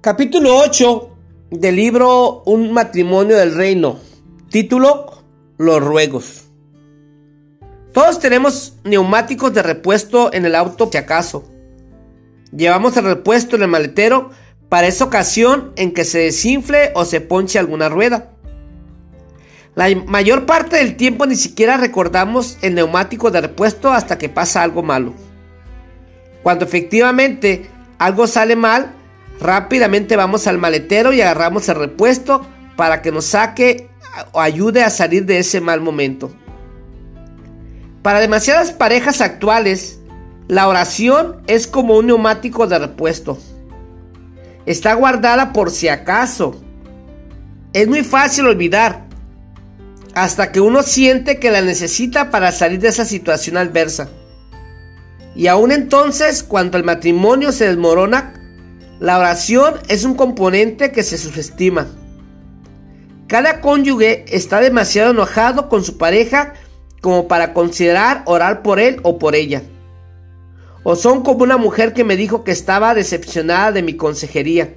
Capítulo 8 del libro Un matrimonio del reino. Título Los ruegos. Todos tenemos neumáticos de repuesto en el auto si acaso. Llevamos el repuesto en el maletero para esa ocasión en que se desinfle o se ponche alguna rueda. La mayor parte del tiempo ni siquiera recordamos el neumático de repuesto hasta que pasa algo malo. Cuando efectivamente algo sale mal, Rápidamente vamos al maletero y agarramos el repuesto para que nos saque o ayude a salir de ese mal momento. Para demasiadas parejas actuales, la oración es como un neumático de repuesto. Está guardada por si acaso. Es muy fácil olvidar hasta que uno siente que la necesita para salir de esa situación adversa. Y aún entonces, cuando el matrimonio se desmorona, la oración es un componente que se subestima. Cada cónyuge está demasiado enojado con su pareja como para considerar orar por él o por ella. O son como una mujer que me dijo que estaba decepcionada de mi consejería.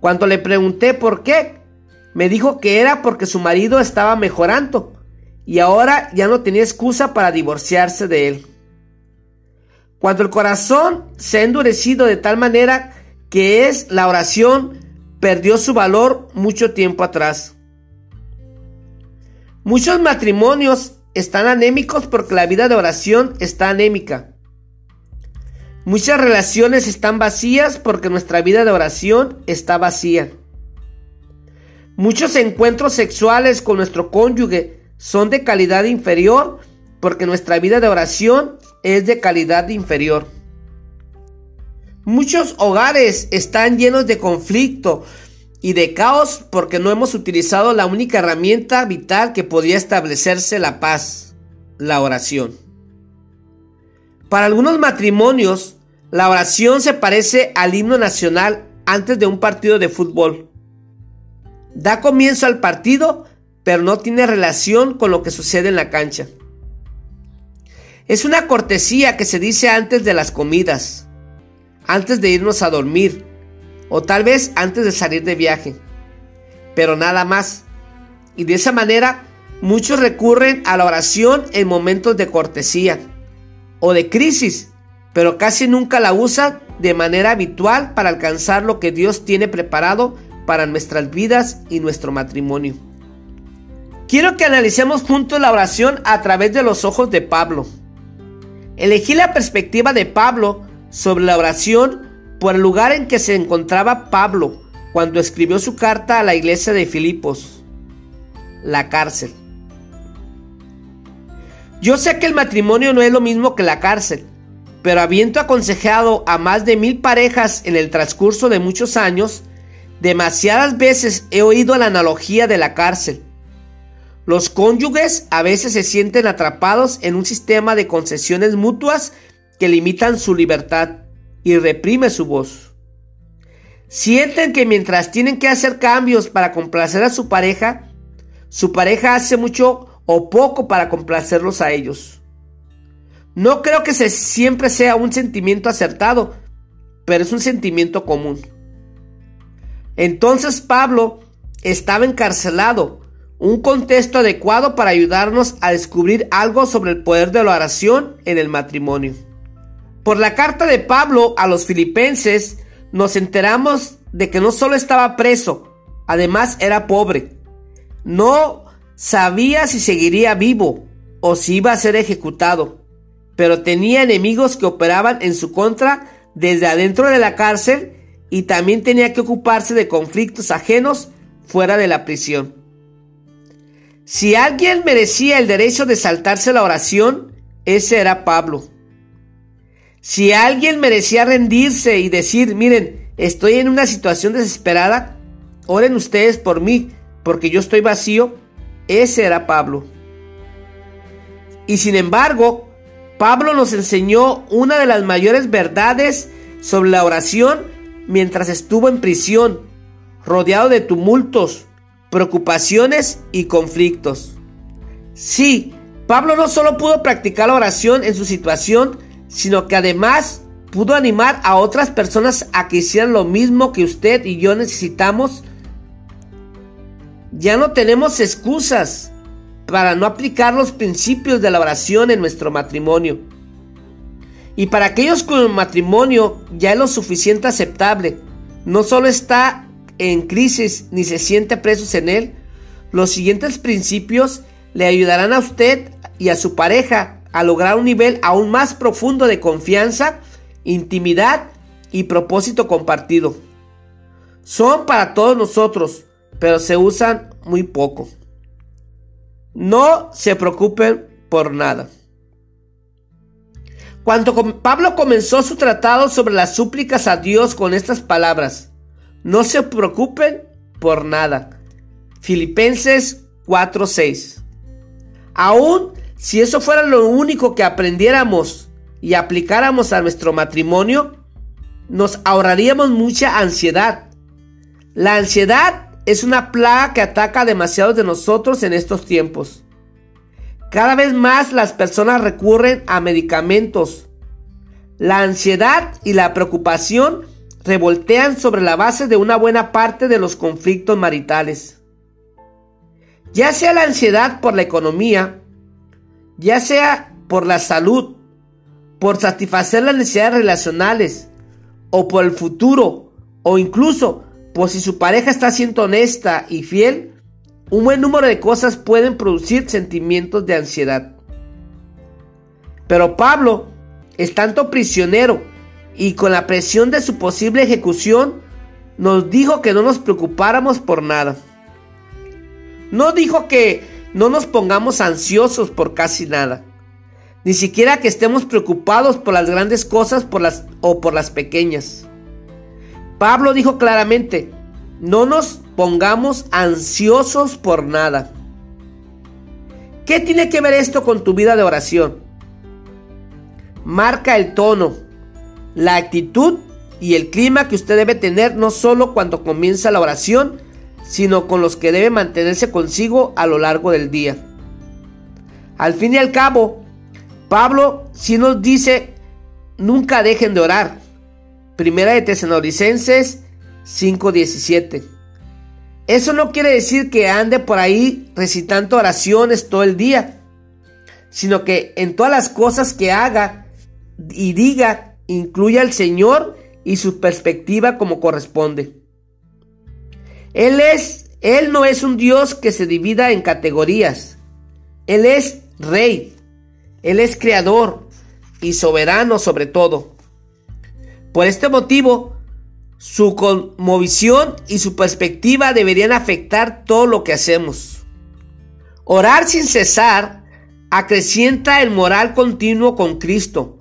Cuando le pregunté por qué, me dijo que era porque su marido estaba mejorando y ahora ya no tenía excusa para divorciarse de él. Cuando el corazón se ha endurecido de tal manera que es la oración, perdió su valor mucho tiempo atrás. Muchos matrimonios están anémicos porque la vida de oración está anémica. Muchas relaciones están vacías porque nuestra vida de oración está vacía. Muchos encuentros sexuales con nuestro cónyuge son de calidad inferior porque nuestra vida de oración es de calidad inferior. Muchos hogares están llenos de conflicto y de caos porque no hemos utilizado la única herramienta vital que podía establecerse la paz, la oración. Para algunos matrimonios, la oración se parece al himno nacional antes de un partido de fútbol. Da comienzo al partido, pero no tiene relación con lo que sucede en la cancha. Es una cortesía que se dice antes de las comidas, antes de irnos a dormir o tal vez antes de salir de viaje, pero nada más. Y de esa manera muchos recurren a la oración en momentos de cortesía o de crisis, pero casi nunca la usan de manera habitual para alcanzar lo que Dios tiene preparado para nuestras vidas y nuestro matrimonio. Quiero que analicemos juntos la oración a través de los ojos de Pablo. Elegí la perspectiva de Pablo sobre la oración por el lugar en que se encontraba Pablo cuando escribió su carta a la iglesia de Filipos, la cárcel. Yo sé que el matrimonio no es lo mismo que la cárcel, pero habiendo aconsejado a más de mil parejas en el transcurso de muchos años, demasiadas veces he oído la analogía de la cárcel los cónyuges a veces se sienten atrapados en un sistema de concesiones mutuas que limitan su libertad y reprime su voz. Sienten que mientras tienen que hacer cambios para complacer a su pareja, su pareja hace mucho o poco para complacerlos a ellos. No creo que siempre sea un sentimiento acertado, pero es un sentimiento común. Entonces Pablo estaba encarcelado un contexto adecuado para ayudarnos a descubrir algo sobre el poder de la oración en el matrimonio. Por la carta de Pablo a los filipenses nos enteramos de que no solo estaba preso, además era pobre. No sabía si seguiría vivo o si iba a ser ejecutado, pero tenía enemigos que operaban en su contra desde adentro de la cárcel y también tenía que ocuparse de conflictos ajenos fuera de la prisión. Si alguien merecía el derecho de saltarse la oración, ese era Pablo. Si alguien merecía rendirse y decir, miren, estoy en una situación desesperada, oren ustedes por mí, porque yo estoy vacío, ese era Pablo. Y sin embargo, Pablo nos enseñó una de las mayores verdades sobre la oración mientras estuvo en prisión, rodeado de tumultos, preocupaciones y conflictos. Sí, Pablo no solo pudo practicar la oración en su situación, sino que además pudo animar a otras personas a que hicieran lo mismo que usted y yo necesitamos, ya no tenemos excusas para no aplicar los principios de la oración en nuestro matrimonio. Y para aquellos cuyo matrimonio ya es lo suficiente aceptable, no solo está en crisis ni se siente presos en él, los siguientes principios le ayudarán a usted y a su pareja a lograr un nivel aún más profundo de confianza, intimidad y propósito compartido. Son para todos nosotros, pero se usan muy poco. No se preocupen por nada. Cuando Pablo comenzó su tratado sobre las súplicas a Dios con estas palabras, no se preocupen por nada. Filipenses 4:6. Aún si eso fuera lo único que aprendiéramos y aplicáramos a nuestro matrimonio, nos ahorraríamos mucha ansiedad. La ansiedad es una plaga que ataca a demasiados de nosotros en estos tiempos. Cada vez más las personas recurren a medicamentos. La ansiedad y la preocupación revoltean sobre la base de una buena parte de los conflictos maritales. Ya sea la ansiedad por la economía, ya sea por la salud, por satisfacer las necesidades relacionales, o por el futuro, o incluso por si su pareja está siendo honesta y fiel, un buen número de cosas pueden producir sentimientos de ansiedad. Pero Pablo, tanto prisionero y con la presión de su posible ejecución, nos dijo que no nos preocupáramos por nada. No dijo que no nos pongamos ansiosos por casi nada. Ni siquiera que estemos preocupados por las grandes cosas por las, o por las pequeñas. Pablo dijo claramente, no nos pongamos ansiosos por nada. ¿Qué tiene que ver esto con tu vida de oración? Marca el tono, la actitud y el clima que usted debe tener no solo cuando comienza la oración, sino con los que debe mantenerse consigo a lo largo del día. Al fin y al cabo, Pablo sí nos dice, nunca dejen de orar. Primera de Tesalonicenses 5:17. Eso no quiere decir que ande por ahí recitando oraciones todo el día, sino que en todas las cosas que haga y diga incluye al Señor y su perspectiva como corresponde. Él es, Él no es un Dios que se divida en categorías. Él es rey. Él es creador y soberano sobre todo. Por este motivo, su conmovisión y su perspectiva deberían afectar todo lo que hacemos. Orar sin cesar acrecienta el moral continuo con Cristo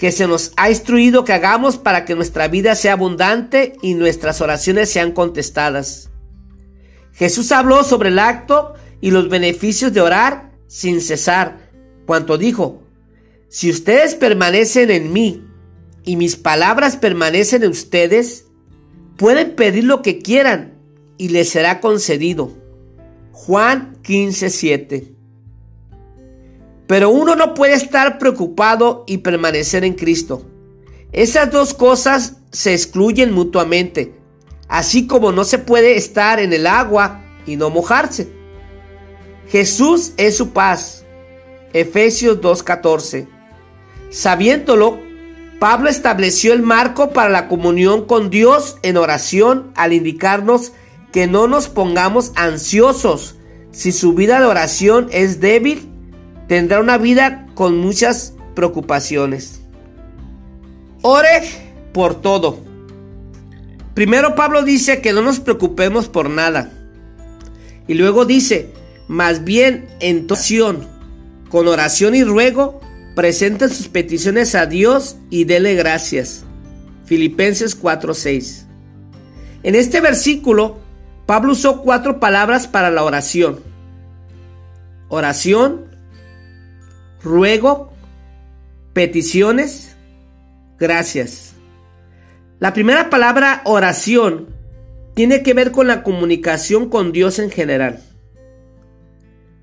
que se nos ha instruido que hagamos para que nuestra vida sea abundante y nuestras oraciones sean contestadas. Jesús habló sobre el acto y los beneficios de orar sin cesar, cuanto dijo, si ustedes permanecen en mí y mis palabras permanecen en ustedes, pueden pedir lo que quieran y les será concedido. Juan 15:7 pero uno no puede estar preocupado y permanecer en Cristo. Esas dos cosas se excluyen mutuamente, así como no se puede estar en el agua y no mojarse. Jesús es su paz. Efesios 2.14. Sabiéndolo, Pablo estableció el marco para la comunión con Dios en oración al indicarnos que no nos pongamos ansiosos si su vida de oración es débil tendrá una vida con muchas preocupaciones. Ore por todo. Primero Pablo dice que no nos preocupemos por nada. Y luego dice, más bien en oración, con oración y ruego, presenten sus peticiones a Dios y dele gracias. Filipenses 4:6. En este versículo, Pablo usó cuatro palabras para la oración. Oración, ruego, peticiones, gracias. La primera palabra oración tiene que ver con la comunicación con Dios en general.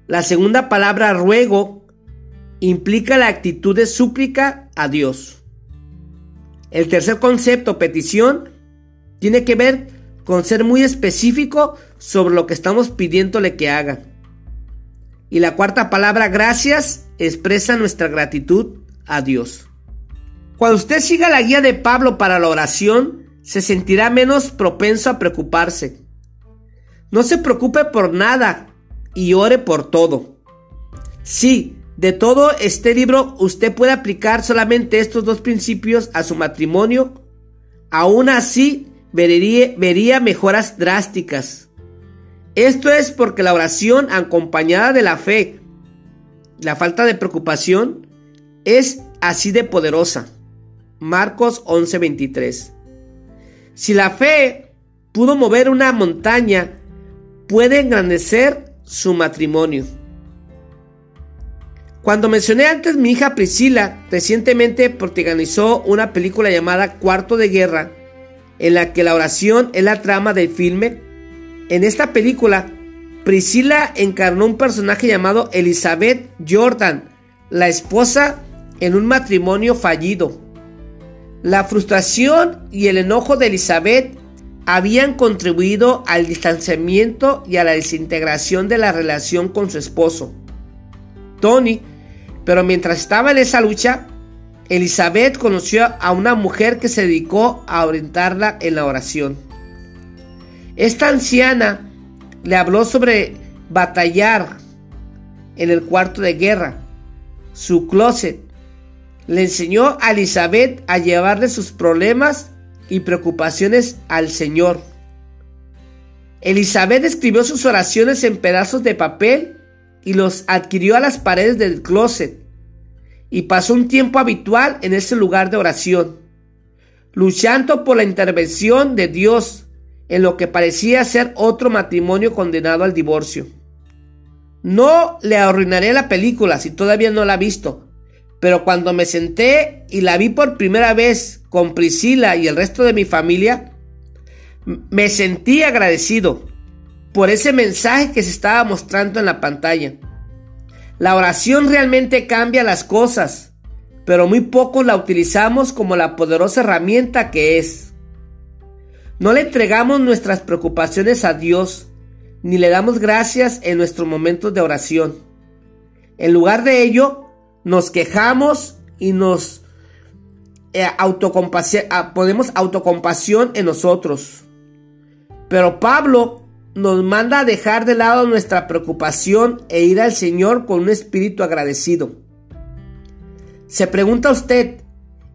La segunda palabra ruego implica la actitud de súplica a Dios. El tercer concepto, petición, tiene que ver con ser muy específico sobre lo que estamos pidiéndole que haga. Y la cuarta palabra, gracias, expresa nuestra gratitud a Dios. Cuando usted siga la guía de Pablo para la oración, se sentirá menos propenso a preocuparse. No se preocupe por nada y ore por todo. Sí, de todo este libro usted puede aplicar solamente estos dos principios a su matrimonio. Aún así, vería, vería mejoras drásticas. Esto es porque la oración acompañada de la fe, la falta de preocupación, es así de poderosa. Marcos 11:23. Si la fe pudo mover una montaña, puede engrandecer su matrimonio. Cuando mencioné antes mi hija Priscila, recientemente protagonizó una película llamada Cuarto de Guerra, en la que la oración es la trama del filme. En esta película, Priscila encarnó un personaje llamado Elizabeth Jordan, la esposa en un matrimonio fallido. La frustración y el enojo de Elizabeth habían contribuido al distanciamiento y a la desintegración de la relación con su esposo, Tony, pero mientras estaba en esa lucha, Elizabeth conoció a una mujer que se dedicó a orientarla en la oración. Esta anciana le habló sobre batallar en el cuarto de guerra, su closet. Le enseñó a Elizabeth a llevarle sus problemas y preocupaciones al Señor. Elizabeth escribió sus oraciones en pedazos de papel y los adquirió a las paredes del closet y pasó un tiempo habitual en ese lugar de oración, luchando por la intervención de Dios en lo que parecía ser otro matrimonio condenado al divorcio. No le arruinaré la película si todavía no la ha visto, pero cuando me senté y la vi por primera vez con Priscila y el resto de mi familia, me sentí agradecido por ese mensaje que se estaba mostrando en la pantalla. La oración realmente cambia las cosas, pero muy poco la utilizamos como la poderosa herramienta que es. No le entregamos nuestras preocupaciones a Dios, ni le damos gracias en nuestros momentos de oración. En lugar de ello, nos quejamos y nos eh, ah, ponemos autocompasión en nosotros. Pero Pablo nos manda a dejar de lado nuestra preocupación e ir al Señor con un espíritu agradecido. Se pregunta usted,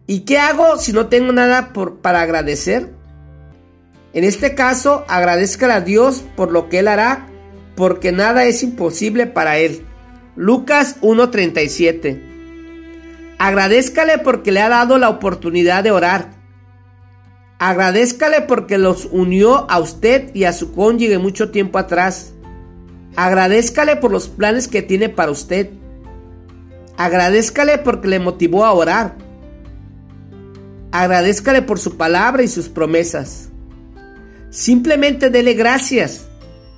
¿y qué hago si no tengo nada por, para agradecer? En este caso, agradezca a Dios por lo que Él hará, porque nada es imposible para Él. Lucas 1.37. Agradezcale porque le ha dado la oportunidad de orar. Agradezcale porque los unió a usted y a su cónyuge mucho tiempo atrás. Agradezcale por los planes que tiene para usted. Agradezcale porque le motivó a orar. Agradezcale por su palabra y sus promesas. Simplemente dele gracias,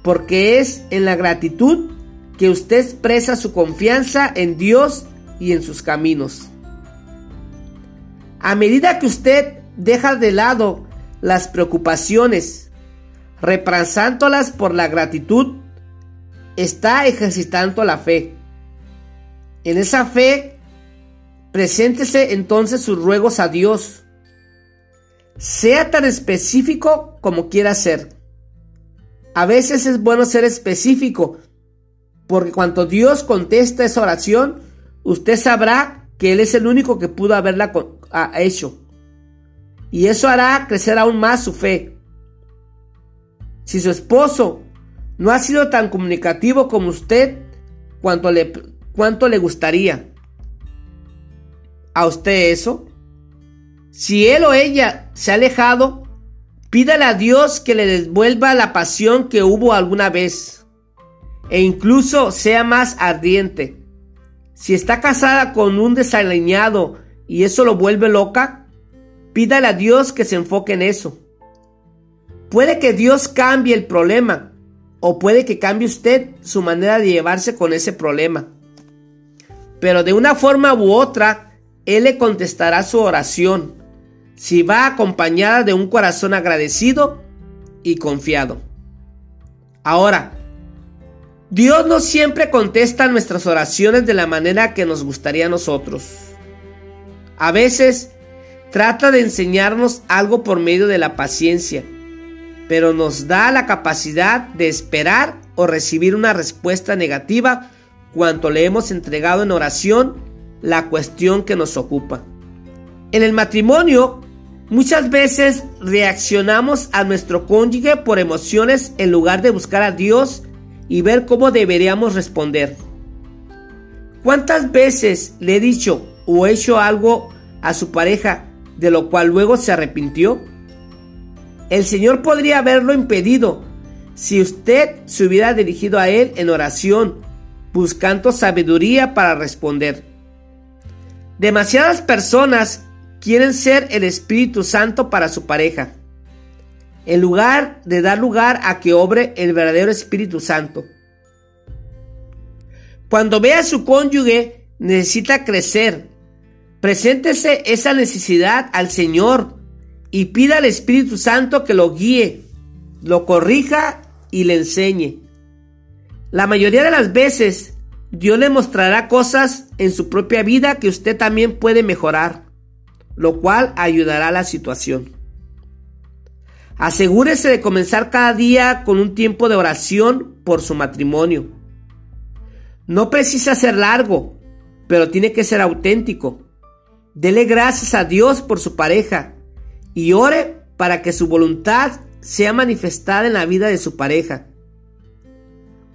porque es en la gratitud que usted expresa su confianza en Dios y en sus caminos. A medida que usted deja de lado las preocupaciones, reemplazándolas por la gratitud, está ejercitando la fe. En esa fe, preséntese entonces sus ruegos a Dios. Sea tan específico como quiera ser. A veces es bueno ser específico porque cuando Dios contesta esa oración, usted sabrá que Él es el único que pudo haberla hecho. Y eso hará crecer aún más su fe. Si su esposo no ha sido tan comunicativo como usted, ¿cuánto le, cuánto le gustaría? ¿A usted eso? Si él o ella se ha alejado, pídale a Dios que le devuelva la pasión que hubo alguna vez e incluso sea más ardiente. Si está casada con un desaliñado y eso lo vuelve loca, pídale a Dios que se enfoque en eso. Puede que Dios cambie el problema o puede que cambie usted su manera de llevarse con ese problema. Pero de una forma u otra, Él le contestará su oración. Si va acompañada de un corazón agradecido y confiado. Ahora, Dios no siempre contesta nuestras oraciones de la manera que nos gustaría a nosotros. A veces trata de enseñarnos algo por medio de la paciencia, pero nos da la capacidad de esperar o recibir una respuesta negativa cuando le hemos entregado en oración la cuestión que nos ocupa. En el matrimonio, muchas veces reaccionamos a nuestro cónyuge por emociones en lugar de buscar a Dios y ver cómo deberíamos responder. ¿Cuántas veces le he dicho o hecho algo a su pareja de lo cual luego se arrepintió? El Señor podría haberlo impedido si usted se hubiera dirigido a Él en oración, buscando sabiduría para responder. Demasiadas personas quieren ser el Espíritu Santo para su pareja, en lugar de dar lugar a que obre el verdadero Espíritu Santo. Cuando vea a su cónyuge necesita crecer, preséntese esa necesidad al Señor y pida al Espíritu Santo que lo guíe, lo corrija y le enseñe. La mayoría de las veces Dios le mostrará cosas en su propia vida que usted también puede mejorar, lo cual ayudará a la situación. Asegúrese de comenzar cada día con un tiempo de oración por su matrimonio. No precisa ser largo, pero tiene que ser auténtico. Dele gracias a Dios por su pareja y ore para que su voluntad sea manifestada en la vida de su pareja.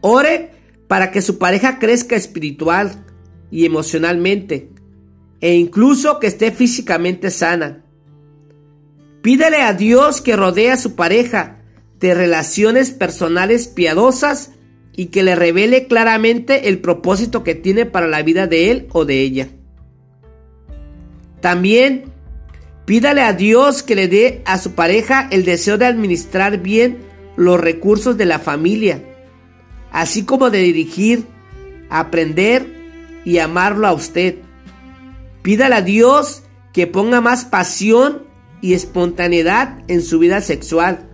Ore para que su pareja crezca espiritual y emocionalmente e incluso que esté físicamente sana. Pídele a Dios que rodee a su pareja de relaciones personales piadosas y que le revele claramente el propósito que tiene para la vida de él o de ella. También pídale a Dios que le dé a su pareja el deseo de administrar bien los recursos de la familia así como de dirigir, aprender y amarlo a usted. Pídale a Dios que ponga más pasión y espontaneidad en su vida sexual.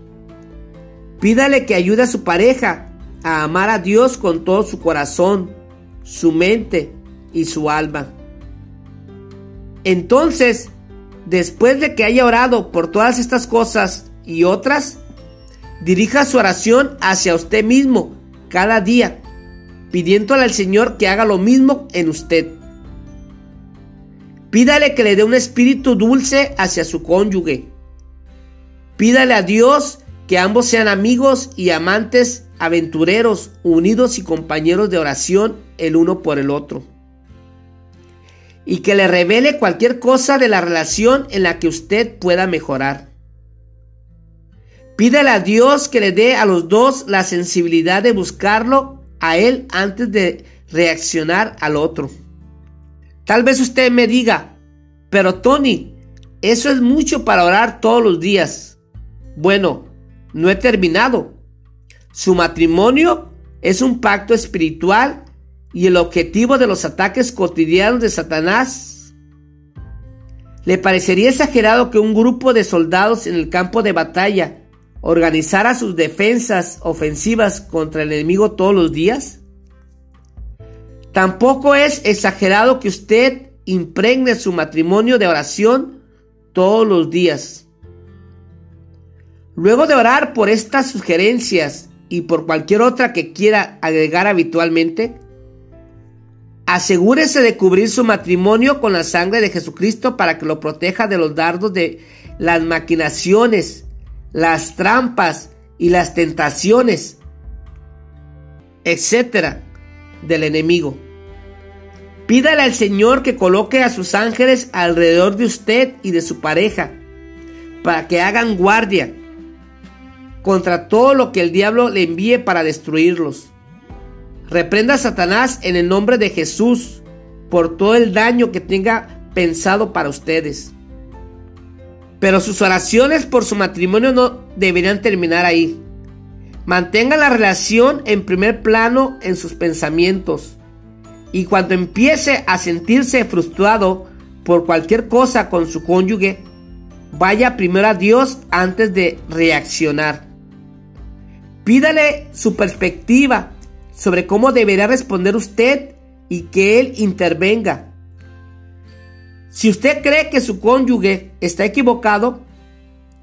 Pídale que ayude a su pareja a amar a Dios con todo su corazón, su mente y su alma. Entonces, después de que haya orado por todas estas cosas y otras, dirija su oración hacia usted mismo cada día, pidiéndole al Señor que haga lo mismo en usted. Pídale que le dé un espíritu dulce hacia su cónyuge. Pídale a Dios que ambos sean amigos y amantes aventureros, unidos y compañeros de oración el uno por el otro. Y que le revele cualquier cosa de la relación en la que usted pueda mejorar. Pídele a Dios que le dé a los dos la sensibilidad de buscarlo a Él antes de reaccionar al otro. Tal vez usted me diga, pero Tony, eso es mucho para orar todos los días. Bueno, no he terminado. Su matrimonio es un pacto espiritual y el objetivo de los ataques cotidianos de Satanás. ¿Le parecería exagerado que un grupo de soldados en el campo de batalla organizara sus defensas ofensivas contra el enemigo todos los días? Tampoco es exagerado que usted impregne su matrimonio de oración todos los días. Luego de orar por estas sugerencias y por cualquier otra que quiera agregar habitualmente, asegúrese de cubrir su matrimonio con la sangre de Jesucristo para que lo proteja de los dardos de las maquinaciones las trampas y las tentaciones, etcétera, del enemigo. Pídale al Señor que coloque a sus ángeles alrededor de usted y de su pareja, para que hagan guardia contra todo lo que el diablo le envíe para destruirlos. Reprenda a Satanás en el nombre de Jesús por todo el daño que tenga pensado para ustedes. Pero sus oraciones por su matrimonio no deberían terminar ahí. Mantenga la relación en primer plano en sus pensamientos. Y cuando empiece a sentirse frustrado por cualquier cosa con su cónyuge, vaya primero a Dios antes de reaccionar. Pídale su perspectiva sobre cómo deberá responder usted y que Él intervenga. Si usted cree que su cónyuge está equivocado,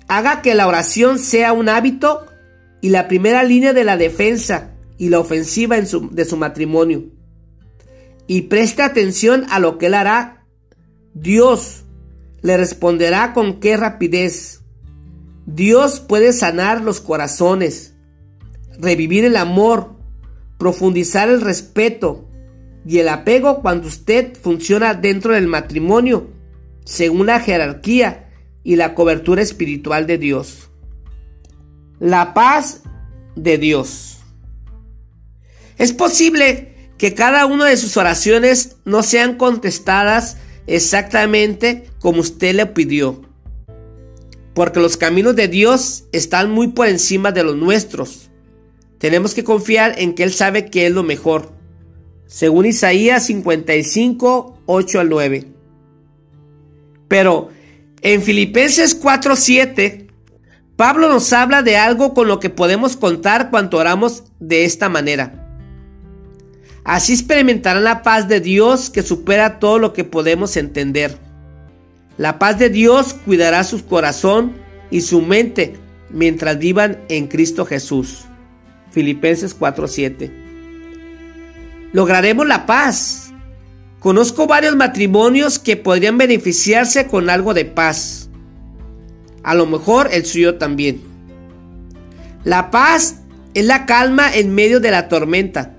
haga que la oración sea un hábito y la primera línea de la defensa y la ofensiva de su matrimonio. Y preste atención a lo que Él hará. Dios le responderá con qué rapidez. Dios puede sanar los corazones revivir el amor, profundizar el respeto y el apego cuando usted funciona dentro del matrimonio, según la jerarquía y la cobertura espiritual de Dios. La paz de Dios. Es posible que cada una de sus oraciones no sean contestadas exactamente como usted le pidió, porque los caminos de Dios están muy por encima de los nuestros. Tenemos que confiar en que Él sabe que es lo mejor. Según Isaías 55, 8 al 9. Pero en Filipenses 4, 7, Pablo nos habla de algo con lo que podemos contar cuando oramos de esta manera. Así experimentarán la paz de Dios que supera todo lo que podemos entender. La paz de Dios cuidará su corazón y su mente mientras vivan en Cristo Jesús. Filipenses 4:7. Lograremos la paz. Conozco varios matrimonios que podrían beneficiarse con algo de paz. A lo mejor el suyo también. La paz es la calma en medio de la tormenta.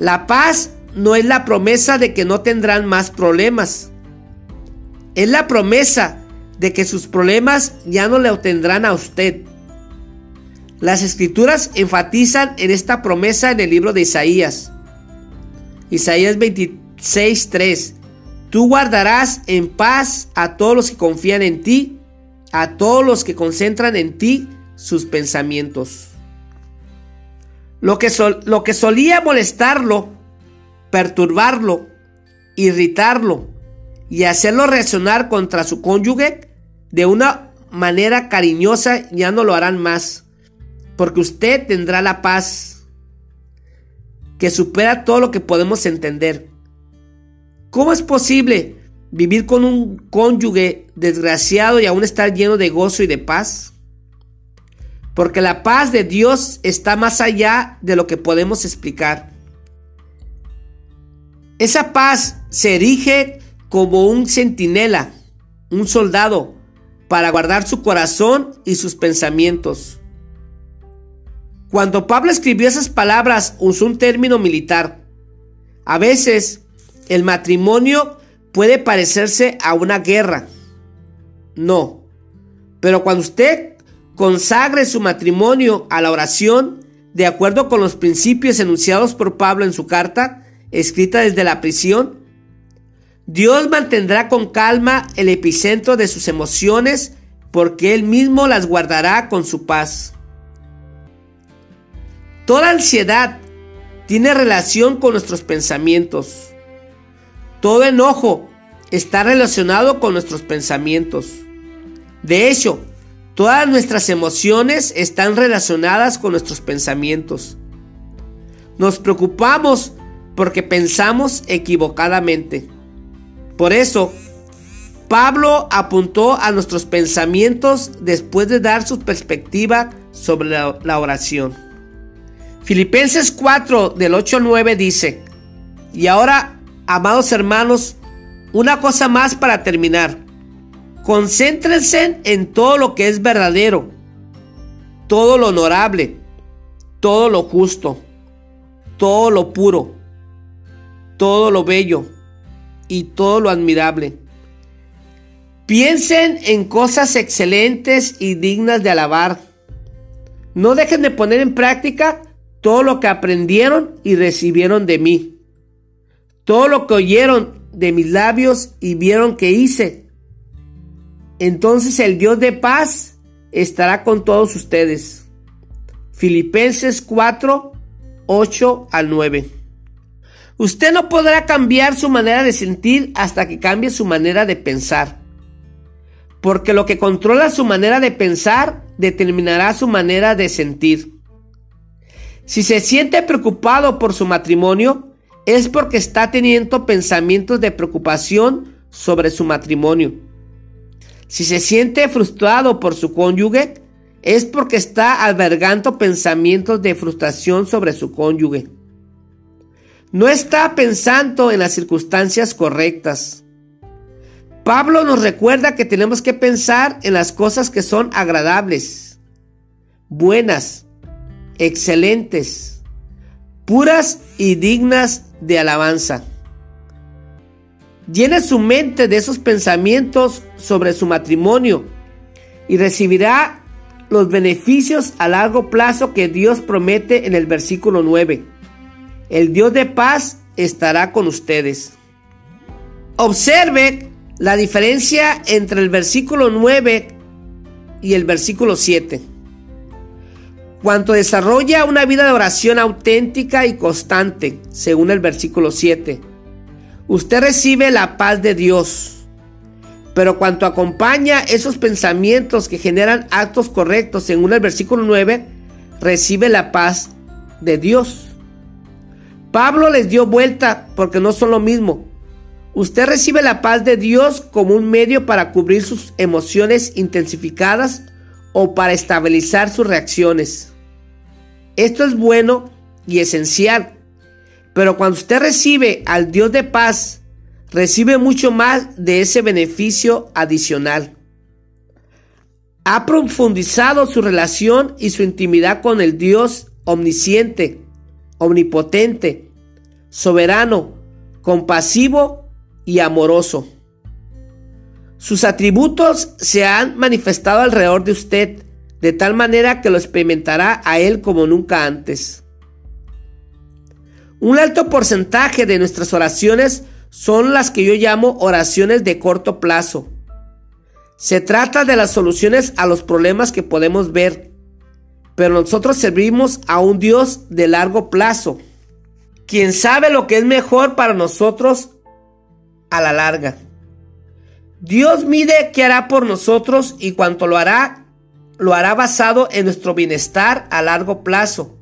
La paz no es la promesa de que no tendrán más problemas. Es la promesa de que sus problemas ya no le obtendrán a usted. Las escrituras enfatizan en esta promesa en el libro de Isaías. Isaías 26:3. Tú guardarás en paz a todos los que confían en ti, a todos los que concentran en ti sus pensamientos. Lo que, lo que solía molestarlo, perturbarlo, irritarlo y hacerlo reaccionar contra su cónyuge de una manera cariñosa ya no lo harán más porque usted tendrá la paz que supera todo lo que podemos entender. ¿Cómo es posible vivir con un cónyuge desgraciado y aún estar lleno de gozo y de paz? Porque la paz de Dios está más allá de lo que podemos explicar. Esa paz se erige como un centinela, un soldado, para guardar su corazón y sus pensamientos. Cuando Pablo escribió esas palabras usó un término militar. A veces el matrimonio puede parecerse a una guerra. No. Pero cuando usted consagre su matrimonio a la oración, de acuerdo con los principios enunciados por Pablo en su carta, escrita desde la prisión, Dios mantendrá con calma el epicentro de sus emociones porque Él mismo las guardará con su paz. Toda ansiedad tiene relación con nuestros pensamientos. Todo enojo está relacionado con nuestros pensamientos. De hecho, todas nuestras emociones están relacionadas con nuestros pensamientos. Nos preocupamos porque pensamos equivocadamente. Por eso, Pablo apuntó a nuestros pensamientos después de dar su perspectiva sobre la, oración. Filipenses 4 del 8 al 9 dice, y ahora, amados hermanos, una cosa más para terminar. Concéntrense en todo lo que es verdadero, todo lo honorable, todo lo justo, todo lo puro, todo lo bello y todo lo admirable. Piensen en cosas excelentes y dignas de alabar. No dejen de poner en práctica todo lo que aprendieron y recibieron de mí, todo lo que oyeron de mis labios y vieron que hice. Entonces el Dios de paz estará con todos ustedes. Filipenses 4, 8 al 9. Usted no podrá cambiar su manera de sentir hasta que cambie su manera de pensar. porque lo que controla su manera de pensar determinará su manera de sentir. Si se siente preocupado por su matrimonio, es porque está teniendo pensamientos de preocupación sobre su matrimonio. Si se siente frustrado por su cónyuge, es porque está albergando pensamientos de frustración sobre su cónyuge. No está pensando en las circunstancias correctas. Pablo nos recuerda que tenemos que pensar en las cosas que son agradables, buenas, excelentes, puras y dignas de alabanza. Llene su mente de esos pensamientos sobre su matrimonio y recibirá los beneficios a largo plazo que Dios promete en el versículo 9. El Dios de paz estará con ustedes. Observe la diferencia entre el versículo 9 y el versículo 7. Cuanto desarrolla una vida de oración auténtica y constante, según el versículo 7, usted recibe la paz de Dios. Pero cuanto acompaña esos pensamientos que generan actos correctos, según el versículo 9, recibe la paz de Dios. Pablo les dio vuelta porque no son lo mismo. Usted recibe la paz de Dios como un medio para cubrir sus emociones intensificadas o para estabilizar sus reacciones. Esto es bueno y esencial, pero cuando usted recibe al Dios de paz, recibe mucho más de ese beneficio adicional. Ha profundizado su relación y su intimidad con el Dios omnisciente, omnipotente, soberano, compasivo y amoroso. Sus atributos se han manifestado alrededor de usted de tal manera que lo experimentará a Él como nunca antes. Un alto porcentaje de nuestras oraciones son las que yo llamo oraciones de corto plazo. Se trata de las soluciones a los problemas que podemos ver, pero nosotros servimos a un Dios de largo plazo, quien sabe lo que es mejor para nosotros a la larga. Dios mide qué hará por nosotros y cuanto lo hará, lo hará basado en nuestro bienestar a largo plazo,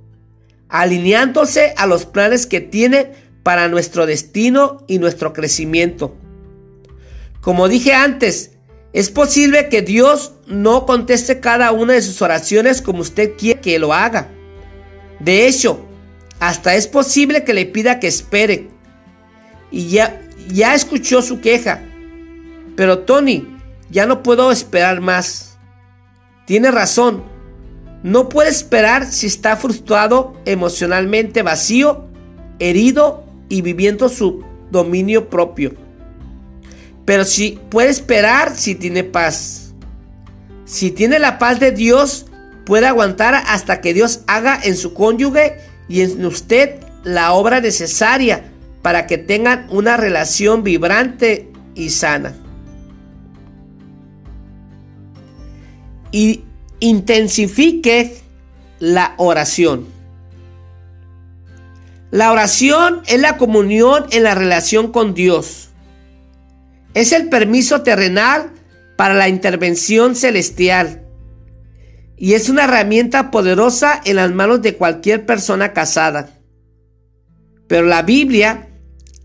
alineándose a los planes que tiene para nuestro destino y nuestro crecimiento. Como dije antes, es posible que Dios no conteste cada una de sus oraciones como usted quiere que lo haga. De hecho, hasta es posible que le pida que espere. Y ya, ya escuchó su queja. Pero Tony, ya no puedo esperar más. Tiene razón. No puede esperar si está frustrado, emocionalmente vacío, herido y viviendo su dominio propio. Pero si puede esperar si tiene paz. Si tiene la paz de Dios, puede aguantar hasta que Dios haga en su cónyuge y en usted la obra necesaria para que tengan una relación vibrante y sana. Y intensifique la oración. La oración es la comunión en la relación con Dios. Es el permiso terrenal para la intervención celestial. Y es una herramienta poderosa en las manos de cualquier persona casada. Pero la Biblia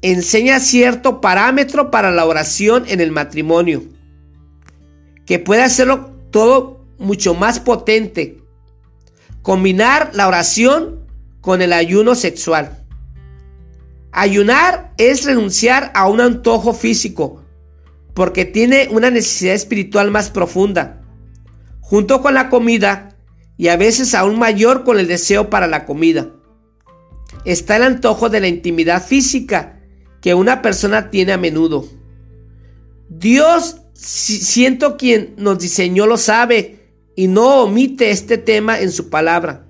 enseña cierto parámetro para la oración en el matrimonio, que puede hacerlo todo mucho más potente. Combinar la oración con el ayuno sexual. Ayunar es renunciar a un antojo físico, porque tiene una necesidad espiritual más profunda, junto con la comida y a veces aún mayor con el deseo para la comida. Está el antojo de la intimidad física que una persona tiene a menudo. Dios, siento quien nos diseñó, lo sabe y no omite este tema en su palabra.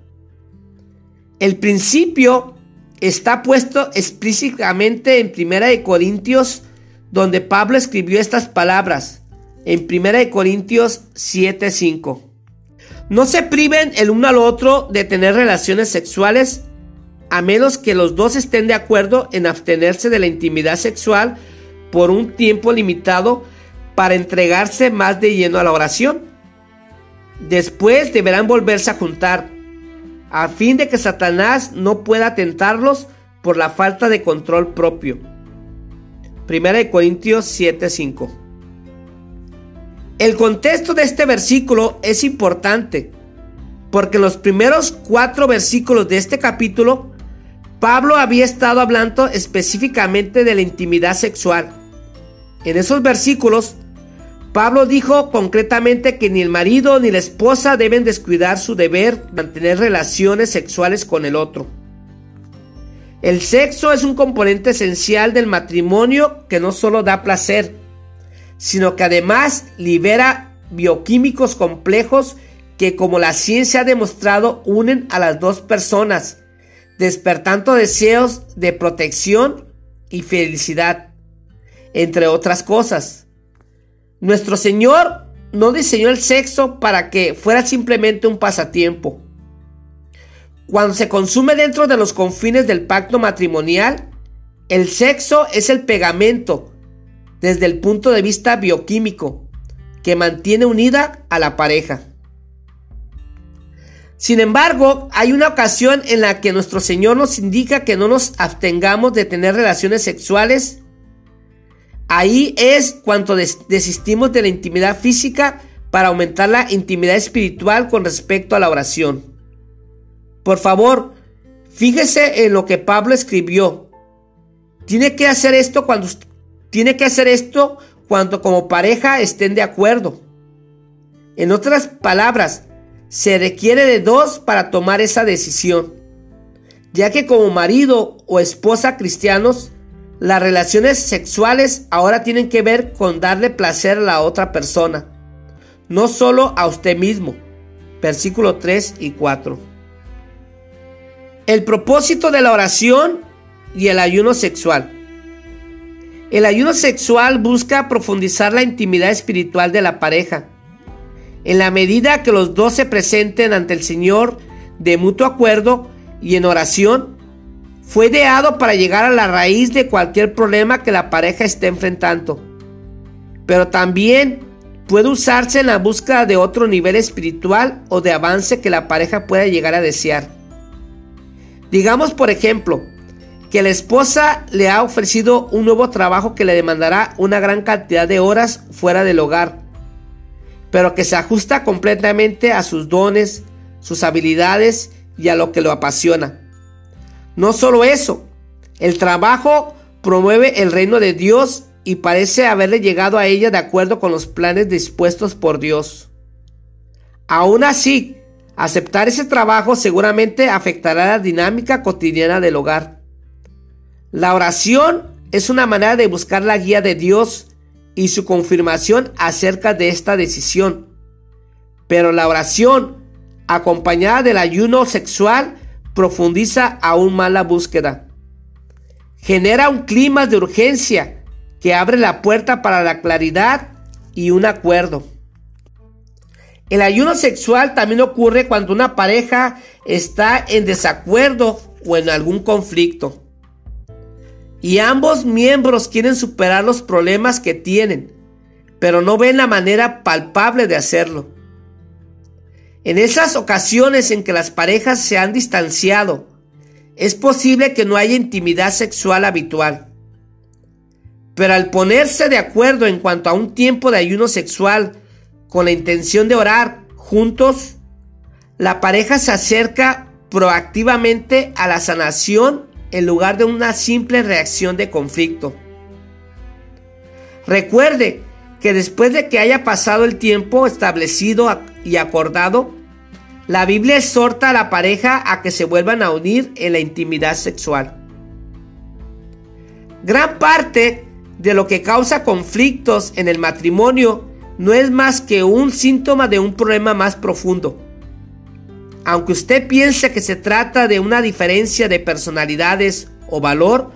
El principio está puesto explícitamente en Primera de Corintios, donde Pablo escribió estas palabras, en Primera de Corintios 7:5. No se priven el uno al otro de tener relaciones sexuales a menos que los dos estén de acuerdo en abstenerse de la intimidad sexual por un tiempo limitado para entregarse más de lleno a la oración. Después deberán volverse a juntar, a fin de que Satanás no pueda tentarlos por la falta de control propio. 1 Corintios 7:5 El contexto de este versículo es importante, porque en los primeros cuatro versículos de este capítulo, Pablo había estado hablando específicamente de la intimidad sexual. En esos versículos, Pablo dijo concretamente que ni el marido ni la esposa deben descuidar su deber de mantener relaciones sexuales con el otro. El sexo es un componente esencial del matrimonio que no solo da placer, sino que además libera bioquímicos complejos que como la ciencia ha demostrado unen a las dos personas, despertando deseos de protección y felicidad, entre otras cosas. Nuestro Señor no diseñó el sexo para que fuera simplemente un pasatiempo. Cuando se consume dentro de los confines del pacto matrimonial, el sexo es el pegamento desde el punto de vista bioquímico que mantiene unida a la pareja. Sin embargo, hay una ocasión en la que nuestro Señor nos indica que no nos abstengamos de tener relaciones sexuales Ahí es cuando desistimos de la intimidad física para aumentar la intimidad espiritual con respecto a la oración. Por favor, fíjese en lo que Pablo escribió. Tiene que hacer esto cuando tiene que hacer esto cuando como pareja estén de acuerdo. En otras palabras, se requiere de dos para tomar esa decisión, ya que como marido o esposa cristianos las relaciones sexuales ahora tienen que ver con darle placer a la otra persona, no solo a usted mismo. Versículo 3 y 4. El propósito de la oración y el ayuno sexual. El ayuno sexual busca profundizar la intimidad espiritual de la pareja. En la medida que los dos se presenten ante el Señor de mutuo acuerdo y en oración, fue ideado para llegar a la raíz de cualquier problema que la pareja esté enfrentando. Pero también puede usarse en la búsqueda de otro nivel espiritual o de avance que la pareja pueda llegar a desear. Digamos, por ejemplo, que la esposa le ha ofrecido un nuevo trabajo que le demandará una gran cantidad de horas fuera del hogar, pero que se ajusta completamente a sus dones, sus habilidades y a lo que lo apasiona. No solo eso, el trabajo promueve el reino de Dios y parece haberle llegado a ella de acuerdo con los planes dispuestos por Dios. Aún así, aceptar ese trabajo seguramente afectará la dinámica cotidiana del hogar. La oración es una manera de buscar la guía de Dios y su confirmación acerca de esta decisión. Pero la oración, acompañada del ayuno sexual, profundiza aún más la búsqueda. Genera un clima de urgencia que abre la puerta para la claridad y un acuerdo. El ayuno sexual también ocurre cuando una pareja está en desacuerdo o en algún conflicto. Y ambos miembros quieren superar los problemas que tienen, pero no ven la manera palpable de hacerlo. En esas ocasiones en que las parejas se han distanciado, es posible que no haya intimidad sexual habitual. Pero al ponerse de acuerdo en cuanto a un tiempo de ayuno sexual con la intención de orar juntos, la pareja se acerca proactivamente a la sanación en lugar de una simple reacción de conflicto. Recuerde que después de que haya pasado el tiempo establecido y acordado, la Biblia exhorta a la pareja a que se vuelvan a unir en la intimidad sexual. Gran parte de lo que causa conflictos en el matrimonio no es más que un síntoma de un problema más profundo. Aunque usted piense que se trata de una diferencia de personalidades o valor,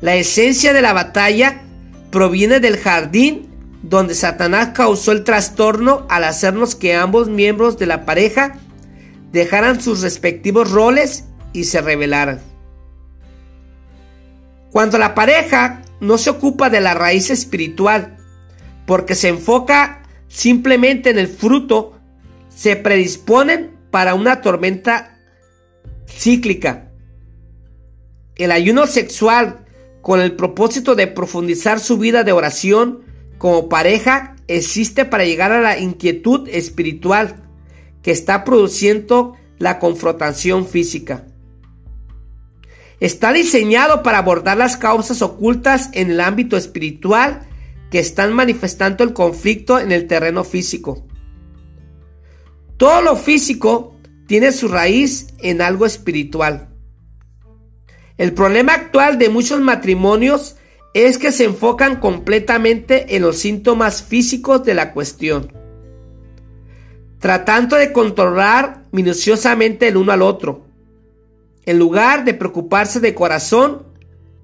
la esencia de la batalla proviene del jardín donde Satanás causó el trastorno al hacernos que ambos miembros de la pareja dejaran sus respectivos roles y se rebelaran. Cuando la pareja no se ocupa de la raíz espiritual, porque se enfoca simplemente en el fruto, se predisponen para una tormenta cíclica. El ayuno sexual con el propósito de profundizar su vida de oración como pareja existe para llegar a la inquietud espiritual que está produciendo la confrontación física. Está diseñado para abordar las causas ocultas en el ámbito espiritual que están manifestando el conflicto en el terreno físico. Todo lo físico tiene su raíz en algo espiritual. El problema actual de muchos matrimonios es que se enfocan completamente en los síntomas físicos de la cuestión, tratando de controlar minuciosamente el uno al otro, en lugar de preocuparse de corazón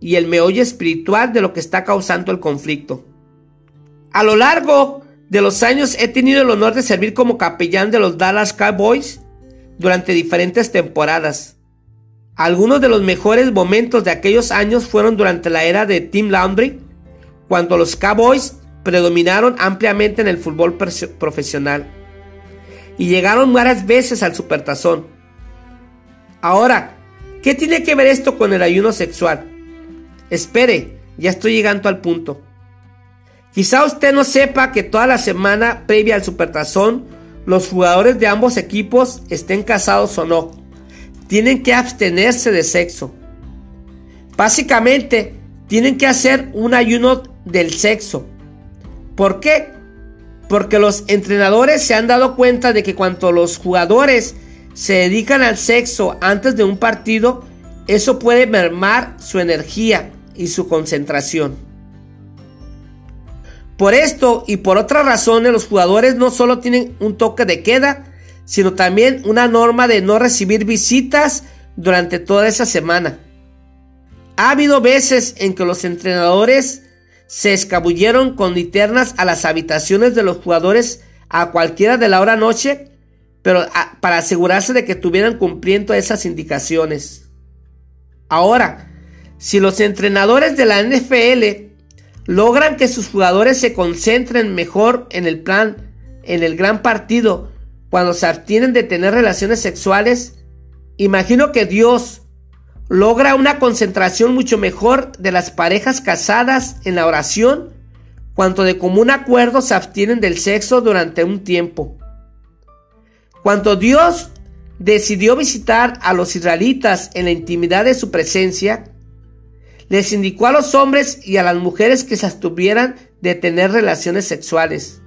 y el meollo espiritual de lo que está causando el conflicto. A lo largo de los años he tenido el honor de servir como capellán de los Dallas Cowboys durante diferentes temporadas. Algunos de los mejores momentos de aquellos años fueron durante la era de Tim Laundry, cuando los Cowboys predominaron ampliamente en el fútbol profesional y llegaron varias veces al supertazón. Ahora, ¿qué tiene que ver esto con el ayuno sexual? Espere, ya estoy llegando al punto. Quizá usted no sepa que toda la semana previa al supertazón, los jugadores de ambos equipos, estén casados o no, tienen que abstenerse de sexo. Básicamente, tienen que hacer un ayuno del sexo. ¿Por qué? Porque los entrenadores se han dado cuenta de que cuando los jugadores se dedican al sexo antes de un partido, eso puede mermar su energía y su concentración. Por esto y por otras razones, los jugadores no solo tienen un toque de queda, sino también una norma de no recibir visitas durante toda esa semana. Ha habido veces en que los entrenadores se escabulleron con linternas a las habitaciones de los jugadores a cualquiera de la hora noche, pero para asegurarse de que estuvieran cumpliendo esas indicaciones. Ahora, si los entrenadores de la NFL logran que sus jugadores se concentren mejor en el plan, en el gran partido, cuando se abstienen de tener relaciones sexuales, imagino que Dios logra una concentración mucho mejor de las parejas casadas en la oración cuando de común acuerdo se abstienen del sexo durante un tiempo. Cuando Dios decidió visitar a los israelitas en la intimidad de su presencia, les indicó a los hombres y a las mujeres que se abstuvieran de tener relaciones sexuales.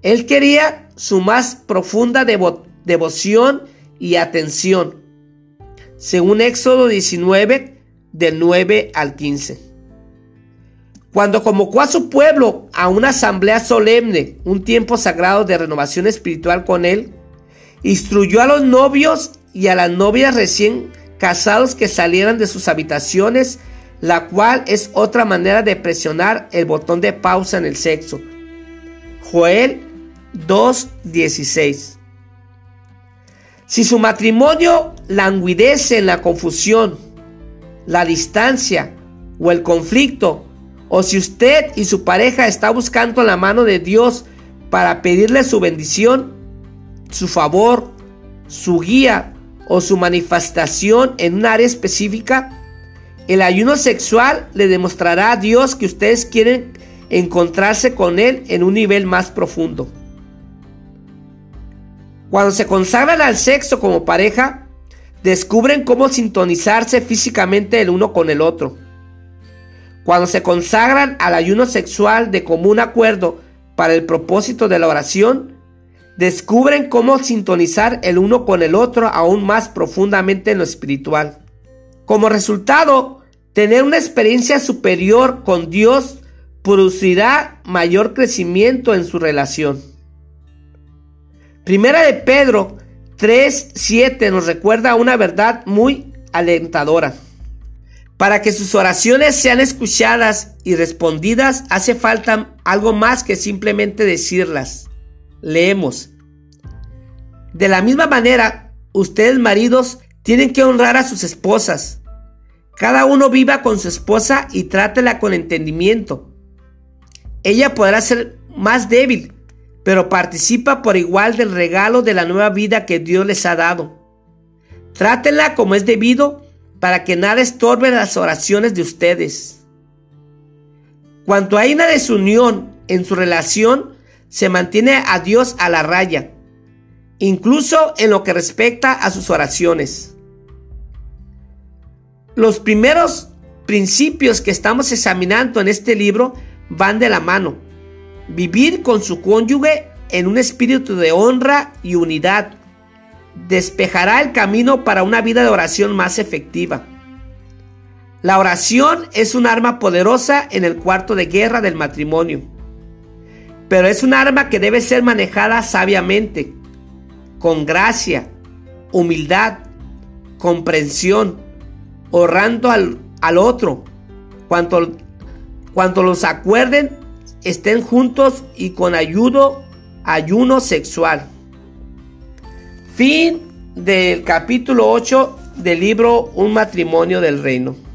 Él quería su más profunda devoción y atención, según Éxodo 19, del 9 al 15. Cuando convocó a su pueblo a una asamblea solemne, un tiempo sagrado de renovación espiritual con él, instruyó a los novios y a las novias recién casados que salieran de sus habitaciones, la cual es otra manera de presionar el botón de pausa en el sexo. Joel 2.16 Si su matrimonio languidece en la confusión, la distancia o el conflicto, o si usted y su pareja está buscando la mano de Dios para pedirle su bendición, su favor, su guía o su manifestación en un área específica, el ayuno sexual le demostrará a Dios que ustedes quieren encontrarse con Él en un nivel más profundo. Cuando se consagran al sexo como pareja, descubren cómo sintonizarse físicamente el uno con el otro. Cuando se consagran al ayuno sexual de común acuerdo para el propósito de la oración, descubren cómo sintonizar el uno con el otro aún más profundamente en lo espiritual. Como resultado, tener una experiencia superior con Dios producirá mayor crecimiento en su relación. Primera de Pedro 3:7 nos recuerda una verdad muy alentadora. Para que sus oraciones sean escuchadas y respondidas hace falta algo más que simplemente decirlas leemos. De la misma manera, ustedes maridos tienen que honrar a sus esposas. Cada uno viva con su esposa y trátela con entendimiento. ella podrá ser más débil, pero participa por igual del regalo de la nueva vida que Dios les ha dado. Trátenla como es debido para que nada estorbe las oraciones de ustedes. Cuanto hay una desunión en su relación, se mantiene a Dios a la raya, incluso en lo que respecta a sus oraciones. Los primeros principios que estamos examinando en este libro van de la mano. Vivir con su cónyuge en un espíritu de honra y unidad despejará el camino para una vida de oración más efectiva. La oración es un arma poderosa en el cuarto de guerra del matrimonio, pero es un arma que debe ser manejada sabiamente, con gracia, humildad, comprensión, honrando al, al otro, cuando, cuando los acuerden, estén juntos y con ayudo, ayuno sexual. Fin del capítulo 8 del libro Un matrimonio del reino.